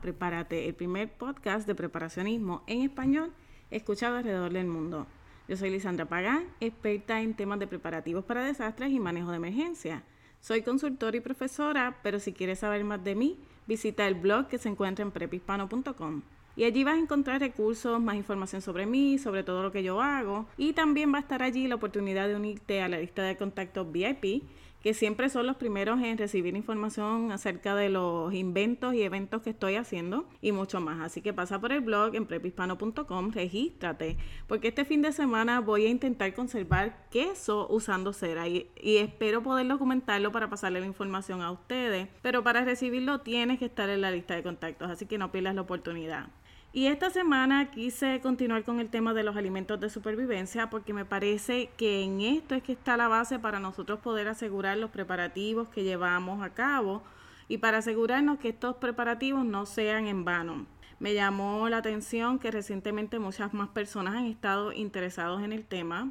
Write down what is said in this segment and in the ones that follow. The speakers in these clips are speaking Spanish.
Prepárate, el primer podcast de preparacionismo en español escuchado alrededor del mundo. Yo soy Lisandra Pagán, experta en temas de preparativos para desastres y manejo de emergencia. Soy consultora y profesora, pero si quieres saber más de mí, visita el blog que se encuentra en prepispano.com. Y allí vas a encontrar recursos, más información sobre mí, sobre todo lo que yo hago. Y también va a estar allí la oportunidad de unirte a la lista de contactos VIP, que siempre son los primeros en recibir información acerca de los inventos y eventos que estoy haciendo y mucho más. Así que pasa por el blog en prepispano.com, regístrate, porque este fin de semana voy a intentar conservar queso usando cera y, y espero poder documentarlo para pasarle la información a ustedes. Pero para recibirlo tienes que estar en la lista de contactos, así que no pierdas la oportunidad. Y esta semana quise continuar con el tema de los alimentos de supervivencia porque me parece que en esto es que está la base para nosotros poder asegurar los preparativos que llevamos a cabo y para asegurarnos que estos preparativos no sean en vano. Me llamó la atención que recientemente muchas más personas han estado interesados en el tema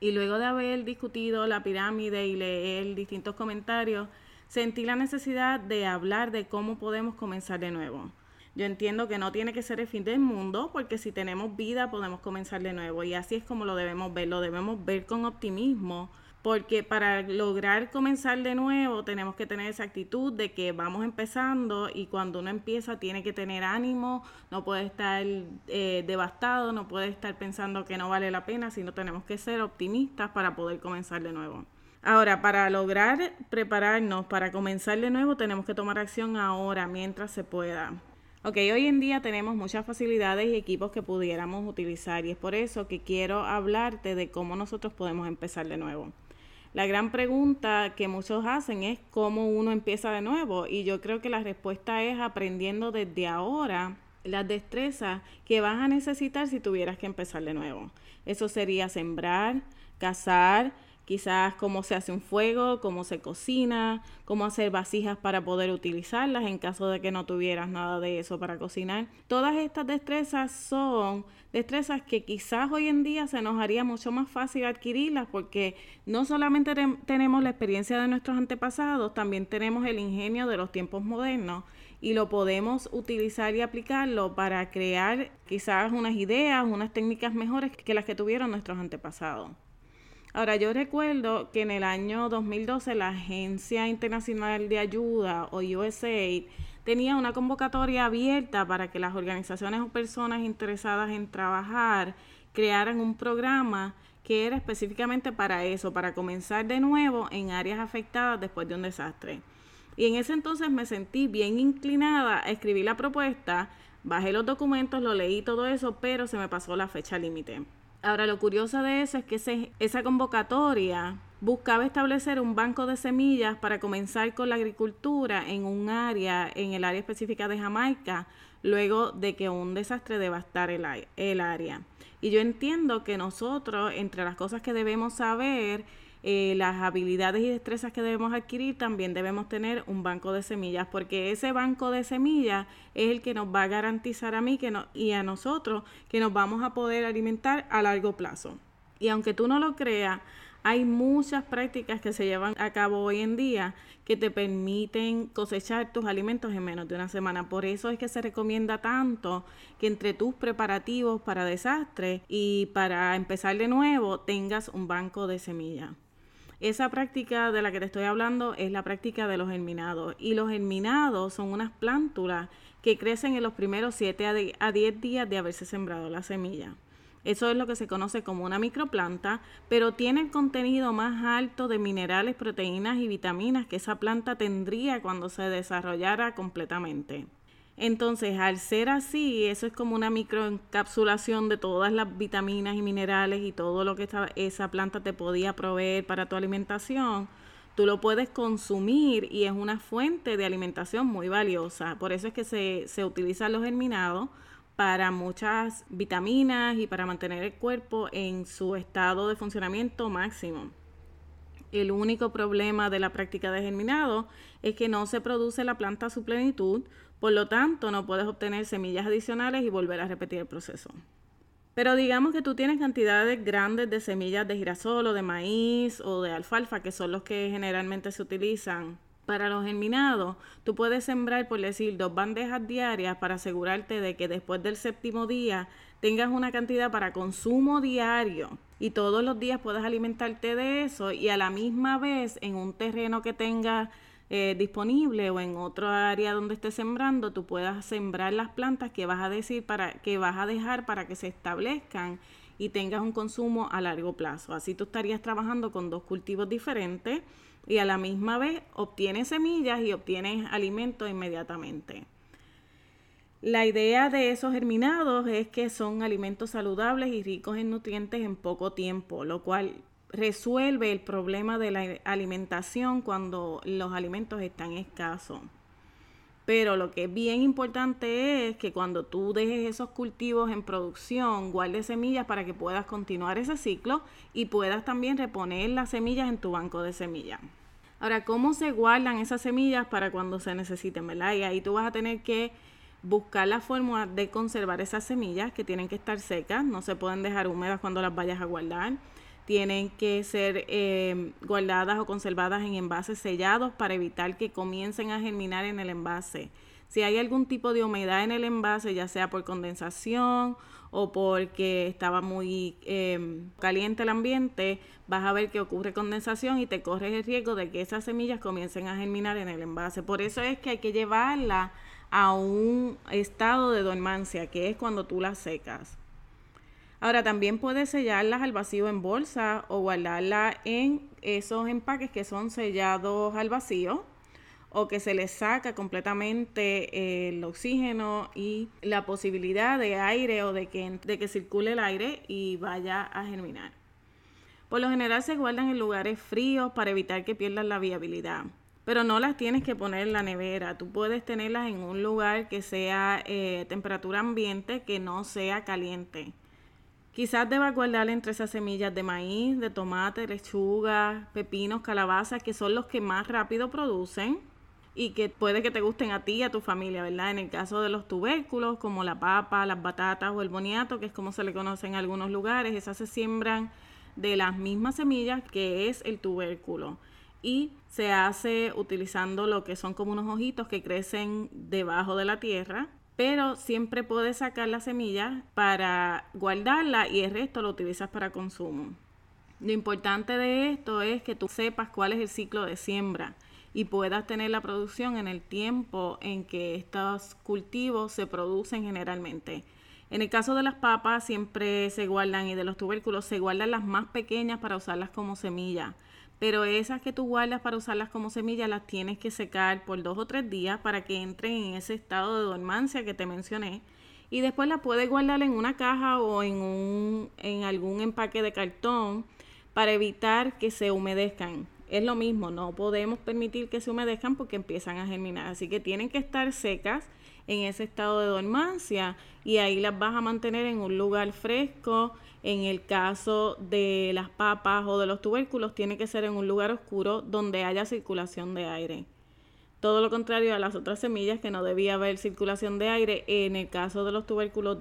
y luego de haber discutido la pirámide y leer distintos comentarios, sentí la necesidad de hablar de cómo podemos comenzar de nuevo. Yo entiendo que no tiene que ser el fin del mundo, porque si tenemos vida podemos comenzar de nuevo. Y así es como lo debemos ver, lo debemos ver con optimismo, porque para lograr comenzar de nuevo tenemos que tener esa actitud de que vamos empezando y cuando uno empieza tiene que tener ánimo, no puede estar eh, devastado, no puede estar pensando que no vale la pena, sino tenemos que ser optimistas para poder comenzar de nuevo. Ahora, para lograr prepararnos para comenzar de nuevo, tenemos que tomar acción ahora, mientras se pueda. Ok, hoy en día tenemos muchas facilidades y equipos que pudiéramos utilizar y es por eso que quiero hablarte de cómo nosotros podemos empezar de nuevo. La gran pregunta que muchos hacen es cómo uno empieza de nuevo y yo creo que la respuesta es aprendiendo desde ahora las destrezas que vas a necesitar si tuvieras que empezar de nuevo. Eso sería sembrar, cazar, quizás cómo se hace un fuego, cómo se cocina, cómo hacer vasijas para poder utilizarlas en caso de que no tuvieras nada de eso para cocinar. Todas estas destrezas son destrezas que quizás hoy en día se nos haría mucho más fácil adquirirlas porque no solamente tenemos la experiencia de nuestros antepasados, también tenemos el ingenio de los tiempos modernos y lo podemos utilizar y aplicarlo para crear quizás unas ideas, unas técnicas mejores que las que tuvieron nuestros antepasados. Ahora, yo recuerdo que en el año 2012 la Agencia Internacional de Ayuda o USAID tenía una convocatoria abierta para que las organizaciones o personas interesadas en trabajar crearan un programa que era específicamente para eso, para comenzar de nuevo en áreas afectadas después de un desastre. Y en ese entonces me sentí bien inclinada a escribir la propuesta, bajé los documentos, lo leí todo eso, pero se me pasó la fecha límite. Ahora, lo curioso de eso es que esa convocatoria buscaba establecer un banco de semillas para comenzar con la agricultura en un área, en el área específica de Jamaica, luego de que un desastre devastara el, el área. Y yo entiendo que nosotros, entre las cosas que debemos saber, eh, las habilidades y destrezas que debemos adquirir, también debemos tener un banco de semillas, porque ese banco de semillas es el que nos va a garantizar a mí que no, y a nosotros que nos vamos a poder alimentar a largo plazo. Y aunque tú no lo creas, hay muchas prácticas que se llevan a cabo hoy en día que te permiten cosechar tus alimentos en menos de una semana. Por eso es que se recomienda tanto que entre tus preparativos para desastres y para empezar de nuevo tengas un banco de semillas. Esa práctica de la que te estoy hablando es la práctica de los germinados. Y los germinados son unas plántulas que crecen en los primeros 7 a 10 días de haberse sembrado la semilla. Eso es lo que se conoce como una microplanta, pero tiene el contenido más alto de minerales, proteínas y vitaminas que esa planta tendría cuando se desarrollara completamente. Entonces, al ser así, eso es como una microencapsulación de todas las vitaminas y minerales y todo lo que esa planta te podía proveer para tu alimentación. Tú lo puedes consumir y es una fuente de alimentación muy valiosa. Por eso es que se, se utilizan los germinados para muchas vitaminas y para mantener el cuerpo en su estado de funcionamiento máximo. El único problema de la práctica de germinado es que no se produce la planta a su plenitud, por lo tanto no puedes obtener semillas adicionales y volver a repetir el proceso. Pero digamos que tú tienes cantidades grandes de semillas de girasol o de maíz o de alfalfa, que son los que generalmente se utilizan Para los germinados, tú puedes sembrar, por decir, dos bandejas diarias para asegurarte de que después del séptimo día tengas una cantidad para consumo diario y todos los días puedas alimentarte de eso y a la misma vez en un terreno que tengas eh, disponible o en otro área donde estés sembrando, tú puedas sembrar las plantas que vas a decir para que vas a dejar para que se establezcan y tengas un consumo a largo plazo. Así tú estarías trabajando con dos cultivos diferentes y a la misma vez obtienes semillas y obtienes alimento inmediatamente. La idea de esos germinados es que son alimentos saludables y ricos en nutrientes en poco tiempo, lo cual resuelve el problema de la alimentación cuando los alimentos están escasos. Pero lo que es bien importante es que cuando tú dejes esos cultivos en producción, guardes semillas para que puedas continuar ese ciclo y puedas también reponer las semillas en tu banco de semillas. Ahora, ¿cómo se guardan esas semillas para cuando se necesiten, verdad? Y ahí tú vas a tener que buscar la fórmula de conservar esas semillas que tienen que estar secas, no se pueden dejar húmedas cuando las vayas a guardar tienen que ser eh, guardadas o conservadas en envases sellados para evitar que comiencen a germinar en el envase. Si hay algún tipo de humedad en el envase, ya sea por condensación o porque estaba muy em, caliente el ambiente, vas a ver que ocurre condensación y te corres el riesgo de que esas semillas comiencen a germinar en el envase. Por eso es que hay que llevarla a un estado de dormancia, que es cuando tú las secas. Ahora también puedes sellarlas al vacío en bolsa o guardarlas en esos empaques que son sellados al vacío o que se les saca completamente el oxígeno y la posibilidad de aire o de que, de que circule el aire y vaya a germinar. Por lo general se guardan en lugares fríos para evitar que pierdan la viabilidad, pero no las tienes que poner en la nevera. Tú puedes tenerlas en un lugar que sea eh, temperatura ambiente, que no sea caliente. Quizás debas guardar entre esas semillas de maíz, de tomate, lechuga, pepinos, calabazas, que son los que más rápido producen y que puede que te gusten a ti y a tu familia, ¿verdad? En el caso de los tubérculos, como la papa, las batatas o el boniato, que es como se le conoce en algunos lugares, esas se siembran de las mismas semillas que es el tubérculo. Y se hace utilizando lo que son como unos ojitos que crecen debajo de la tierra pero siempre puedes sacar la semilla para guardarla y el resto lo utilizas para consumo. Lo importante de esto es que tú sepas cuál es el ciclo de siembra y puedas tener la producción en el tiempo en que estos cultivos se producen generalmente. En el caso de las papas siempre se guardan y de los tubérculos se guardan las más pequeñas para usarlas como semilla pero esas que tú guardas para usarlas como semillas las tienes que secar por dos o tres días para que entren en ese estado de dormancia que te mencioné y después las puedes guardar en una caja o en, un, en algún empaque de cartón para evitar que se humedezcan. Es lo mismo, no podemos permitir que se humedezcan porque empiezan a germinar, así que tienen que estar secas en ese estado de dormancia y ahí las vas a mantener en un lugar fresco en el caso de las papas o de los tubérculos, tiene que ser en un lugar oscuro donde haya circulación de aire. Todo lo contrario a las otras semillas que no debía haber circulación de aire, en el caso de los tubérculos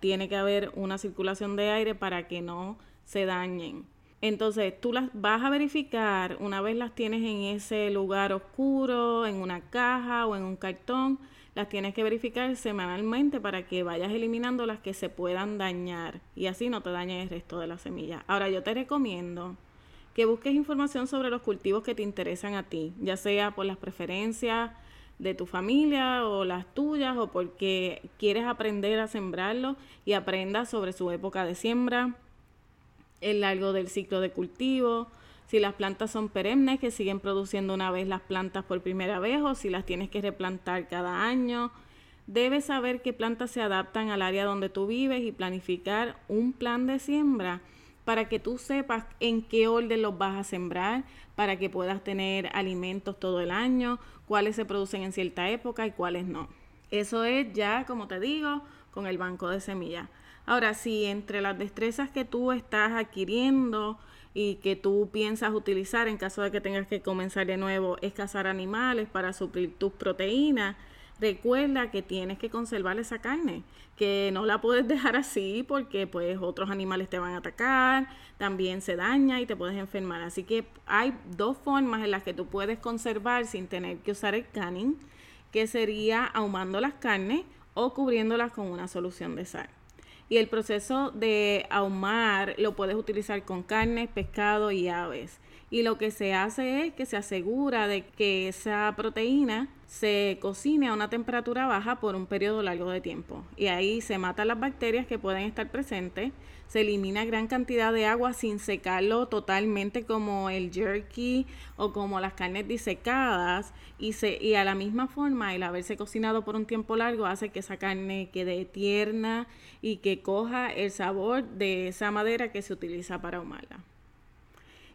tiene que haber una circulación de aire para que no se dañen. Entonces tú las vas a verificar una vez las tienes en ese lugar oscuro, en una caja o en un cartón las tienes que verificar semanalmente para que vayas eliminando las que se puedan dañar y así no te dañen el resto de las semillas. Ahora yo te recomiendo que busques información sobre los cultivos que te interesan a ti, ya sea por las preferencias de tu familia o las tuyas o porque quieres aprender a sembrarlo y aprendas sobre su época de siembra, el largo del ciclo de cultivo, si las plantas son perennes, que siguen produciendo una vez las plantas por primera vez o si las tienes que replantar cada año. Debes saber qué plantas se adaptan al área donde tú vives y planificar un plan de siembra para que tú sepas en qué orden los vas a sembrar, para que puedas tener alimentos todo el año, cuáles se producen en cierta época y cuáles no. Eso es ya, como te digo, con el banco de semillas. Ahora, si entre las destrezas que tú estás adquiriendo, y que tú piensas utilizar en caso de que tengas que comenzar de nuevo es cazar animales para suplir tus proteínas, recuerda que tienes que conservar esa carne, que no la puedes dejar así porque pues otros animales te van a atacar, también se daña y te puedes enfermar. Así que hay dos formas en las que tú puedes conservar sin tener que usar el canning, que sería ahumando las carnes o cubriéndolas con una solución de sal. Y el proceso de ahumar lo puedes utilizar con carne, pescado y aves y lo que se hace es que se asegura de que esa proteína se cocine a una temperatura baja por un periodo largo de tiempo y ahí se matan las bacterias que pueden estar presentes, se elimina gran cantidad de agua sin secarlo totalmente como el jerky o como las carnes disecadas y, se, y a la misma forma el haberse cocinado por un tiempo largo hace que esa carne quede tierna y que coja el sabor de esa madera que se utiliza para ahumarla.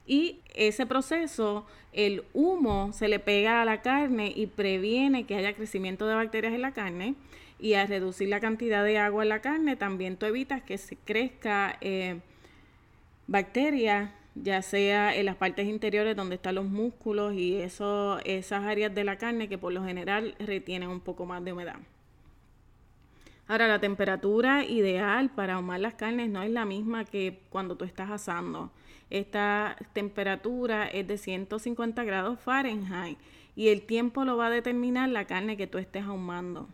Y ese proceso, el humo se le pega a la carne y previene que haya crecimiento de bacterias en la carne. Y al reducir la cantidad de agua en la carne, también tú evitas que se crezca eh, bacterias, ya sea en las partes interiores donde están los músculos y eso, esas áreas de la carne que por lo general retienen un poco más de humedad. Ahora, la temperatura ideal para ahumar las carnes no es la misma que cuando tú estás asando. Esta temperatura es de 150 grados Fahrenheit y el tiempo lo va a determinar la carne que tú estés ahumando.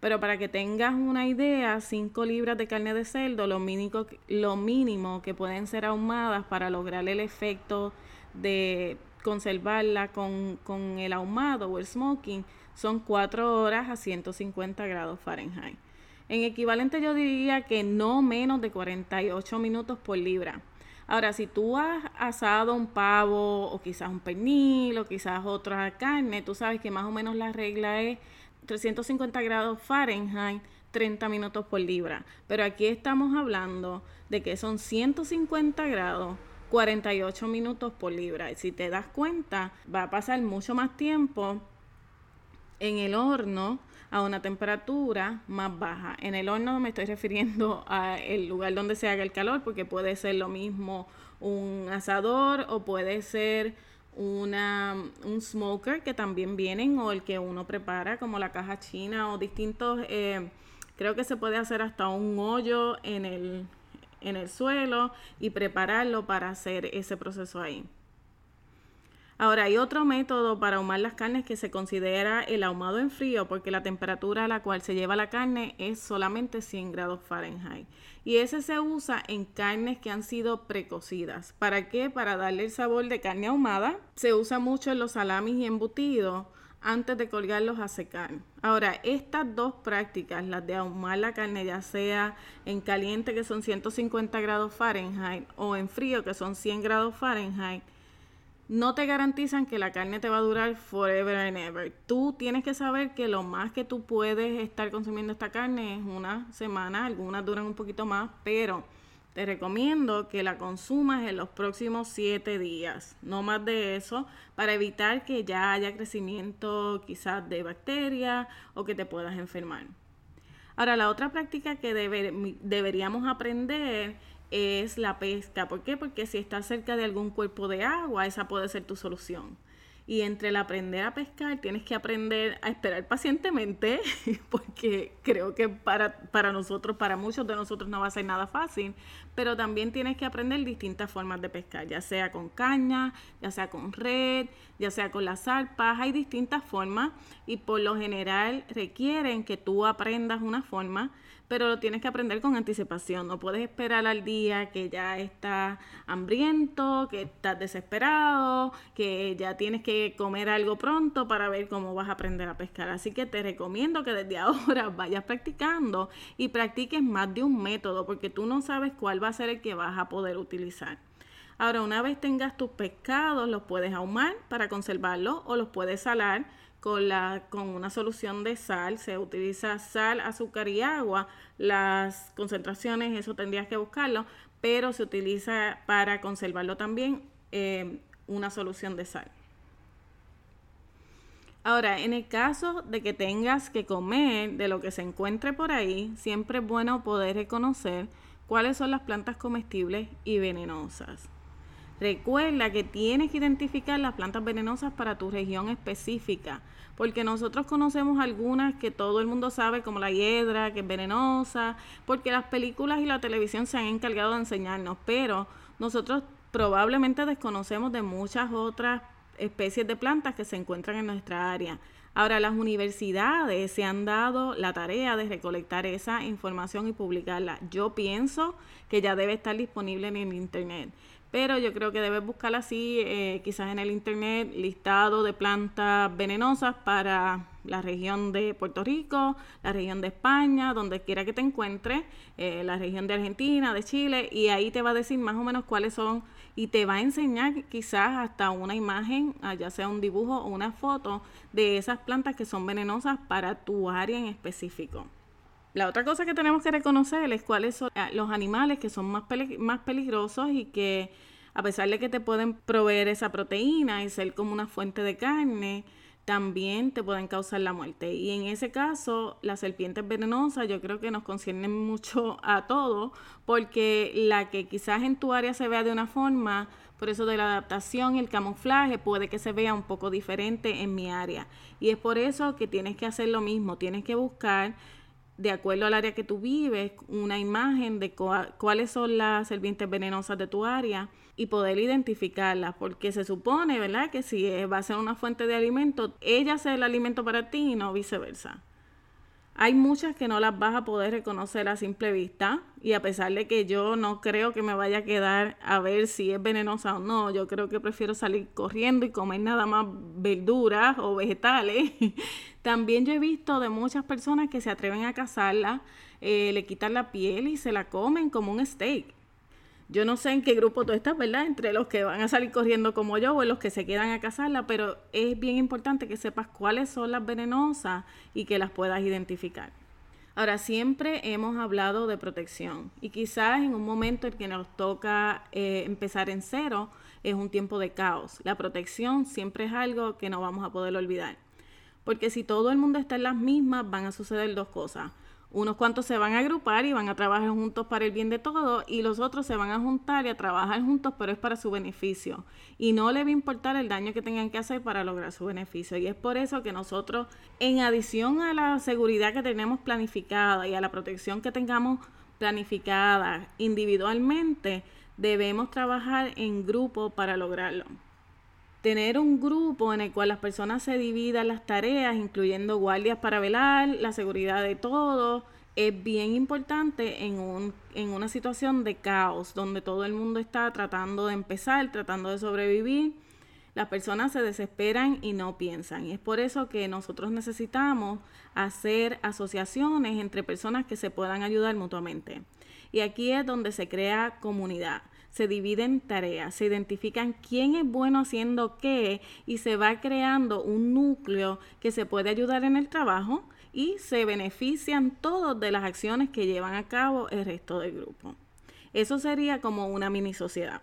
Pero para que tengas una idea, 5 libras de carne de cerdo, lo mínimo, que pueden ser ahumadas para lograr el efecto de conservarla con, con el ahumado o el smoking, son 4 horas a 150 grados Fahrenheit. En equivalente yo diría que no menos de 48 minutos por libra. Ahora, si tú has asado un pavo o quizás un pernil o quizás otra carne, tú sabes que más o menos la regla es 350 grados Fahrenheit, 30 minutos por libra. Pero aquí estamos hablando de que son 150 grados 48 minutos por libra. Y si te das cuenta, va a pasar mucho más tiempo en el horno a una temperatura más baja. En el horno me estoy refiriendo al lugar donde se haga el calor, porque puede ser lo mismo un asador o puede ser una, un smoker que también vienen o el que uno prepara como la caja china o distintos, eh, creo que se puede hacer hasta un hoyo en el, en el suelo y prepararlo para hacer ese proceso ahí. Ahora, hay otro método para ahumar las carnes que se considera el ahumado en frío, porque la temperatura a la cual se lleva la carne es solamente 100 grados Fahrenheit. Y ese se usa en carnes que han sido precocidas. ¿Para qué? Para darle el sabor de carne ahumada. Se usa mucho en los salamis y embutidos antes de colgarlos a secar. Ahora, estas dos prácticas, las de ahumar la carne, ya sea en caliente que son 150 grados Fahrenheit o en frío que son 100 grados Fahrenheit, no te garantizan que la carne te va a durar forever and ever. Tú tienes que saber que lo más que tú puedes estar consumiendo esta carne es una semana, algunas duran un poquito más, pero te recomiendo que la consumas en los próximos siete días, no más de eso, para evitar que ya haya crecimiento quizás de bacterias o que te puedas enfermar. Ahora, la otra práctica que deberíamos aprender es la pesca. ¿Por qué? Porque si estás cerca de algún cuerpo de agua, esa puede ser tu solución. Y entre el aprender a pescar, tienes que aprender a esperar pacientemente, porque creo que para, para nosotros, para muchos de nosotros no va a ser nada fácil, pero también tienes que aprender distintas formas de pescar, ya sea con caña, ya sea con red, ya sea con las zarpas, hay distintas formas y por lo general requieren que tú aprendas una forma pero lo tienes que aprender con anticipación. No puedes esperar al día que ya estás hambriento, que estás desesperado, que ya tienes que comer algo pronto para ver cómo vas a aprender a pescar. Así que te recomiendo que desde ahora vayas practicando y practiques más de un método, porque tú no sabes cuál va a ser el que vas a poder utilizar. Ahora, una vez tengas tus pescados, los puedes ahumar para conservarlos o los puedes salar con, la, con una solución de sal. Se utiliza sal, azúcar y agua. Las concentraciones, eso tendrías que buscarlo, pero se utiliza para conservarlo también eh, una solución de sal. Ahora, en el caso de que tengas que comer de lo que se encuentre por ahí, siempre es bueno poder reconocer cuáles son las plantas comestibles y venenosas. Recuerda que tienes que identificar las plantas venenosas para tu región específica, porque nosotros conocemos algunas que todo el mundo sabe, como la hiedra, que es venenosa, porque las películas y la televisión se han encargado de enseñarnos, pero nosotros probablemente desconocemos de muchas otras especies de plantas que se encuentran en nuestra área. Ahora, las universidades se han dado la tarea de recolectar esa información y publicarla. Yo pienso que ya debe estar disponible en el Internet pero yo creo que debes buscar así, eh, quizás en el internet, listado de plantas venenosas para la región de Puerto Rico, la región de España, donde quiera que te encuentres, eh, la región de Argentina, de Chile, y ahí te va a decir más o menos cuáles son y te va a enseñar quizás hasta una imagen, ah, ya sea un dibujo o una foto de esas plantas que son venenosas para tu área en específico. La otra cosa que tenemos que reconocer es cuáles son ah, los animales que son más, más peligrosos y que a pesar de que te pueden proveer esa proteína y ser como una fuente de carne, también te pueden causar la muerte. Y en ese caso, las serpientes venenosas yo creo que nos conciernen mucho a todos, porque la que quizás en tu área se vea de una forma, por eso de la adaptación el camuflaje puede que se vea un poco diferente en mi área. Y es por eso que tienes que hacer lo mismo, tienes que buscar de acuerdo al área que tú vives, una imagen de cuáles son las serpientes venenosas de tu área y poder identificarlas, porque se supone, ¿verdad?, que si va a ser una fuente de alimento, ella sea el alimento para ti y no viceversa. Hay muchas que no las vas a poder reconocer a simple vista y a pesar de que yo no creo que me vaya a quedar a ver si es venenosa o no, yo creo que prefiero salir corriendo y comer nada más verduras o vegetales. También yo he visto de muchas personas que se atreven a cazarla, eh, le quitan la piel y se la comen como un steak. Yo no sé en qué grupo tú estás, ¿verdad? Entre los que van a salir corriendo como yo o los que se quedan a cazarla, pero es bien importante que sepas cuáles son las venenosas y que las puedas identificar. Ahora, siempre hemos hablado de protección y quizás en un momento en que nos toca eh, empezar en cero es un tiempo de caos. La protección siempre es algo que no vamos a poder olvidar. Porque si todo el mundo está en las mismas, van a suceder dos cosas unos cuantos se van a agrupar y van a trabajar juntos para el bien de todos y los otros se van a juntar y a trabajar juntos, pero es para su beneficio. Y no le va a importar el daño que tengan que hacer para lograr su beneficio. Y es por eso que nosotros, en adición a la seguridad que tenemos planificada y a la protección que tengamos planificada individualmente, debemos trabajar en grupo para lograrlo tener un grupo en el cual las personas se dividan las tareas, incluyendo guardias para velar, la seguridad de todos, es bien importante en, un, en una situación de caos, donde todo el mundo está tratando de empezar, tratando de sobrevivir. Las personas se desesperan y no piensan. Y es por eso que nosotros necesitamos hacer asociaciones entre personas que se puedan ayudar mutuamente. Y aquí es donde se crea comunidad se dividen tareas, se identifican quién es bueno haciendo qué y se va creando un núcleo que se puede ayudar en el trabajo y se benefician todos de las acciones que llevan a cabo el resto del grupo. Eso sería como una mini sociedad.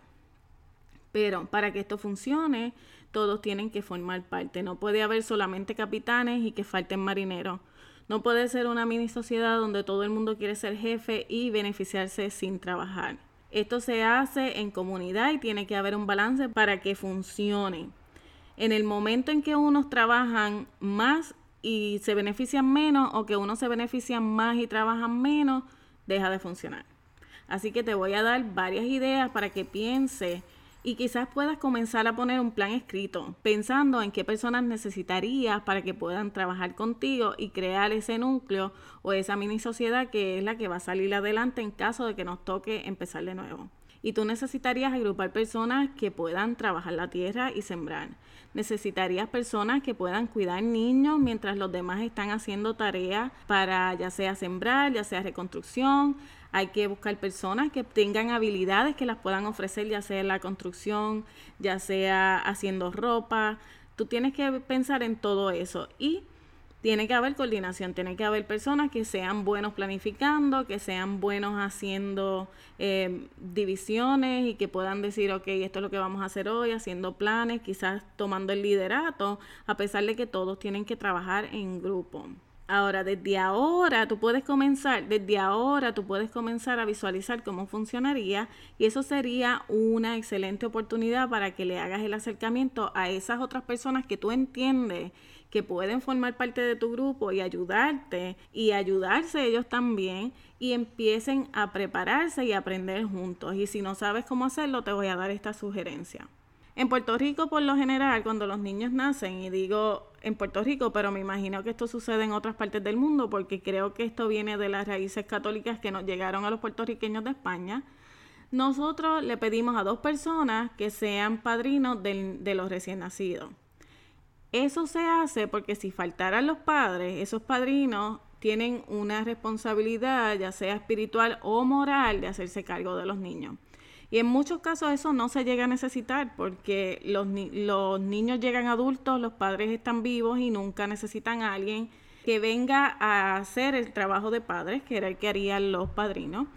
Pero para que esto funcione, todos tienen que formar parte. No puede haber solamente capitanes y que falten marineros. No puede ser una mini sociedad donde todo el mundo quiere ser jefe y beneficiarse sin trabajar. Esto se hace en comunidad y tiene que haber un balance para que funcione. En el momento en que unos trabajan más y se benefician menos o que unos se benefician más y trabajan menos, deja de funcionar. Así que te voy a dar varias ideas para que pienses y quizás puedas comenzar a poner un plan escrito, pensando en qué personas necesitarías para que puedan trabajar contigo y crear ese núcleo o esa mini sociedad que es la que va a salir adelante en caso de que nos toque empezar de nuevo. Y tú necesitarías agrupar personas que puedan trabajar la tierra y sembrar. Necesitarías personas que puedan cuidar niños mientras los demás están haciendo tareas para ya sea sembrar, ya sea reconstrucción, hay que buscar personas que tengan habilidades que las puedan ofrecer, ya sea la construcción, ya sea haciendo ropa. Tú tienes que pensar en todo eso y tiene que haber coordinación, tiene que haber personas que sean buenos planificando, que sean buenos haciendo eh, divisiones y que puedan decir, ok, esto es lo que vamos a hacer hoy, haciendo planes, quizás tomando el liderato, a pesar de que todos tienen que trabajar en grupo. Ahora, desde ahora tú puedes comenzar, desde ahora tú puedes comenzar a visualizar cómo funcionaría y eso sería una excelente oportunidad para que le hagas el acercamiento a esas otras personas que tú entiendes que pueden formar parte de tu grupo y ayudarte y ayudarse ellos también y empiecen a prepararse y aprender juntos. Y si no sabes cómo hacerlo, te voy a dar esta sugerencia. En Puerto Rico, por lo general, cuando los niños nacen, y digo en Puerto Rico, pero me imagino que esto sucede en otras partes del mundo, porque creo que esto viene de las raíces católicas que nos llegaron a los puertorriqueños de España, nosotros le pedimos a dos personas que sean padrinos de los recién nacidos. Eso se hace porque si faltaran los padres, esos padrinos tienen una responsabilidad, ya sea espiritual o moral, de hacerse cargo de los niños. Y en muchos casos eso no se llega a necesitar porque los, los niños llegan adultos, los padres están vivos y nunca necesitan a alguien que venga a hacer el trabajo de padres, que era el que harían los padrinos.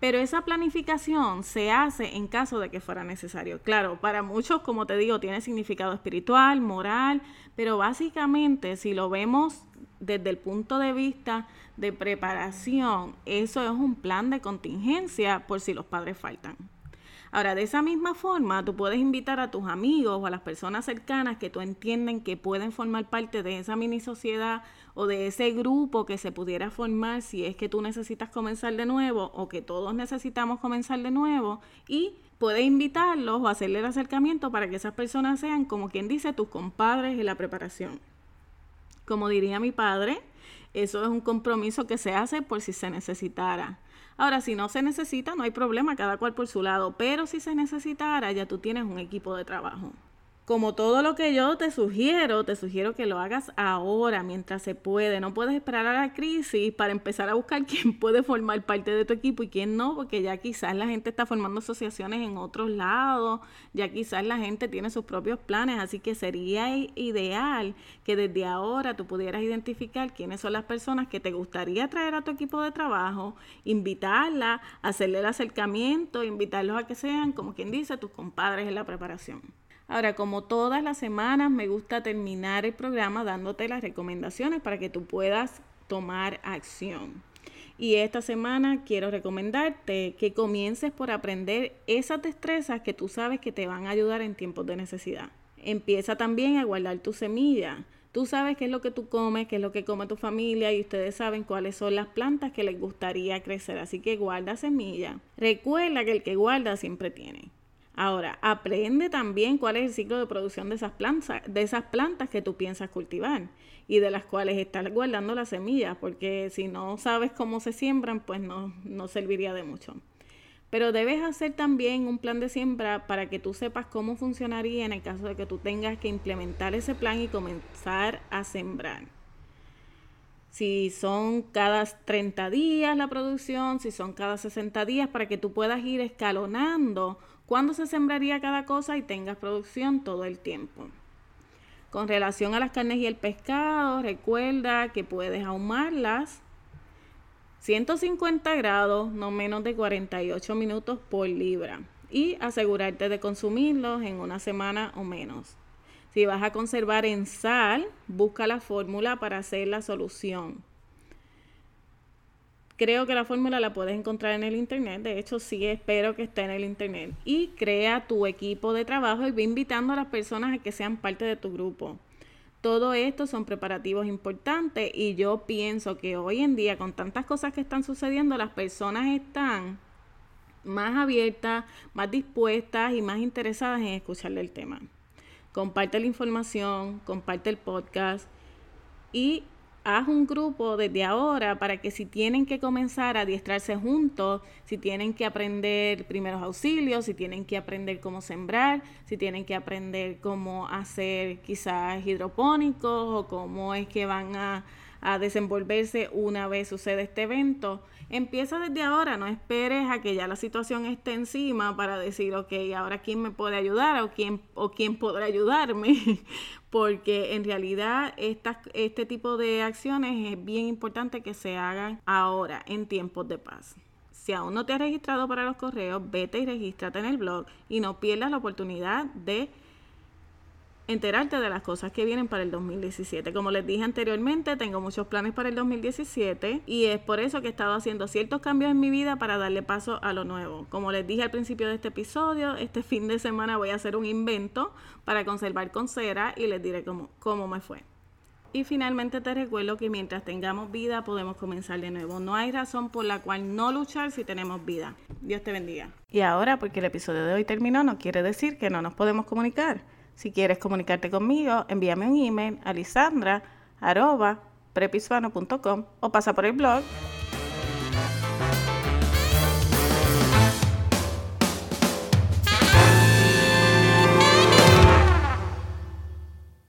Pero esa planificación se hace en caso de que fuera necesario. Claro, para muchos, como te digo, tiene significado espiritual, moral, pero básicamente si lo vemos desde el punto de vista de preparación, eso es un plan de contingencia por si los padres faltan. Ahora, de esa misma forma, tú puedes invitar a tus amigos o a las personas cercanas que tú entienden que pueden formar parte de esa mini sociedad o de ese grupo que se pudiera formar si es que tú necesitas comenzar de nuevo o que todos necesitamos comenzar de nuevo y puedes invitarlos o hacerle el acercamiento para que esas personas sean, como quien dice, tus compadres en la preparación. Como diría mi padre, eso es un compromiso que se hace por si se necesitara. Ahora, si no se necesita, no hay problema, cada cual por su lado, pero si se necesitara, ya tú tienes un equipo de trabajo como todo lo que yo te sugiero, te sugiero que lo hagas ahora, mientras se puede. No puedes esperar a la crisis para empezar a buscar quién puede formar parte de tu equipo y quién no, porque ya quizás la gente está formando asociaciones en otros lados, ya quizás la gente tiene sus propios planes, así que sería ideal que desde ahora tú pudieras identificar quiénes son las personas que te gustaría traer a tu equipo de trabajo, invitarla, hacerle el acercamiento, invitarlos a que sean, como quien dice, tus compadres en la preparación. Ahora, como todas las semanas, me gusta terminar el programa dándote las recomendaciones para que tú puedas tomar acción. Y esta semana quiero recomendarte que comiences por aprender esas destrezas que tú sabes que te van a ayudar en tiempos de necesidad. Empieza también a guardar tu semilla. Tú sabes qué es lo que tú comes, qué es lo que come tu familia y ustedes saben cuáles son las plantas que les gustaría crecer. Así que guarda semilla. Recuerda que el que guarda siempre tiene. Ahora, aprende también cuál es el ciclo de producción de esas plantas, que tú piensas cultivar y de las cuales estás guardando las semillas, porque si no sabes cómo se siembran, pues no, no serviría de mucho. Pero debes hacer también un plan de siembra para que tú sepas cómo funcionaría en el caso de que tú tengas que implementar ese plan y comenzar a sembrar. Si son cada 30 días la producción, si son cada 60 días, para que tú puedas ir escalonando cuándo se sembraría cada cosa y tengas producción todo el tiempo. Con relación a las carnes y el pescado, recuerda que puedes ahumarlas 150 grados, no menos de 48 minutos por libra y asegurarte de consumirlos en una semana o menos. Si vas a conservar en sal, busca la fórmula para hacer la solución. Creo que la fórmula la puedes encontrar en el internet. De hecho, sí espero que esté en el internet. Y crea tu equipo de trabajo y ve invitando a las personas a que sean parte de tu grupo. Todo esto son preparativos importantes y yo pienso que hoy en día con tantas cosas que están sucediendo, las personas están más abiertas, más dispuestas y más interesadas en escucharle el tema. Comparte la información, comparte el podcast y haz un grupo desde ahora para que si tienen que comenzar a adiestrarse juntos, si tienen que aprender primeros auxilios, si tienen que aprender cómo sembrar, si tienen que aprender cómo hacer quizás hidropónicos o cómo es que van a, a desenvolverse una vez sucede este evento, Empieza desde ahora, no esperes a que ya la situación esté encima para decir, ok, ahora quién me puede ayudar o quién, o quién podrá ayudarme, porque en realidad este tipo de acciones es bien importante que se hagan ahora, en tiempos de paz. Si aún no te has registrado para los correos, vete y regístrate en el blog y no pierdas la oportunidad de enterarte de las cosas que vienen para el 2017. Como les dije anteriormente, tengo muchos planes para el 2017 y es por eso que he estado haciendo ciertos cambios en mi vida para darle paso a lo nuevo. Como les dije al principio de este episodio, este fin de semana voy a hacer un invento para conservar con cera y les diré cómo, cómo me fue. Y finalmente te recuerdo que mientras tengamos vida podemos comenzar de nuevo. No hay razón por la cual no luchar si tenemos vida. Dios te bendiga. Y ahora, porque el episodio de hoy terminó, no quiere decir que no nos podemos comunicar. Si quieres comunicarte conmigo, envíame un email a lisandra.prepisvano.com o pasa por el blog